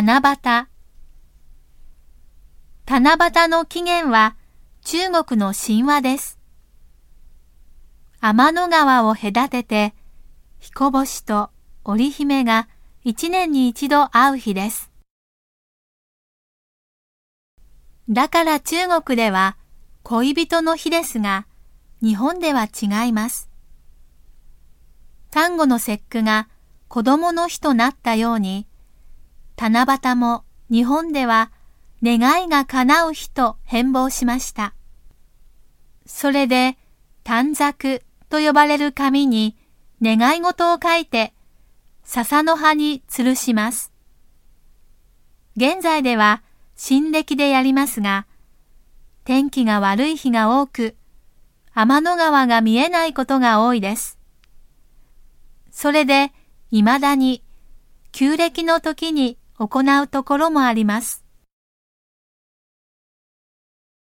七夕。七夕の起源は中国の神話です。天の川を隔てて、彦星と織姫が一年に一度会う日です。だから中国では恋人の日ですが、日本では違います。端午の節句が子供の日となったように、七夕も日本では願いが叶う日と変貌しました。それで短冊と呼ばれる紙に願い事を書いて笹の葉に吊るします。現在では新暦でやりますが、天気が悪い日が多く、天の川が見えないことが多いです。それで、未だに、旧暦の時に行うところもあります。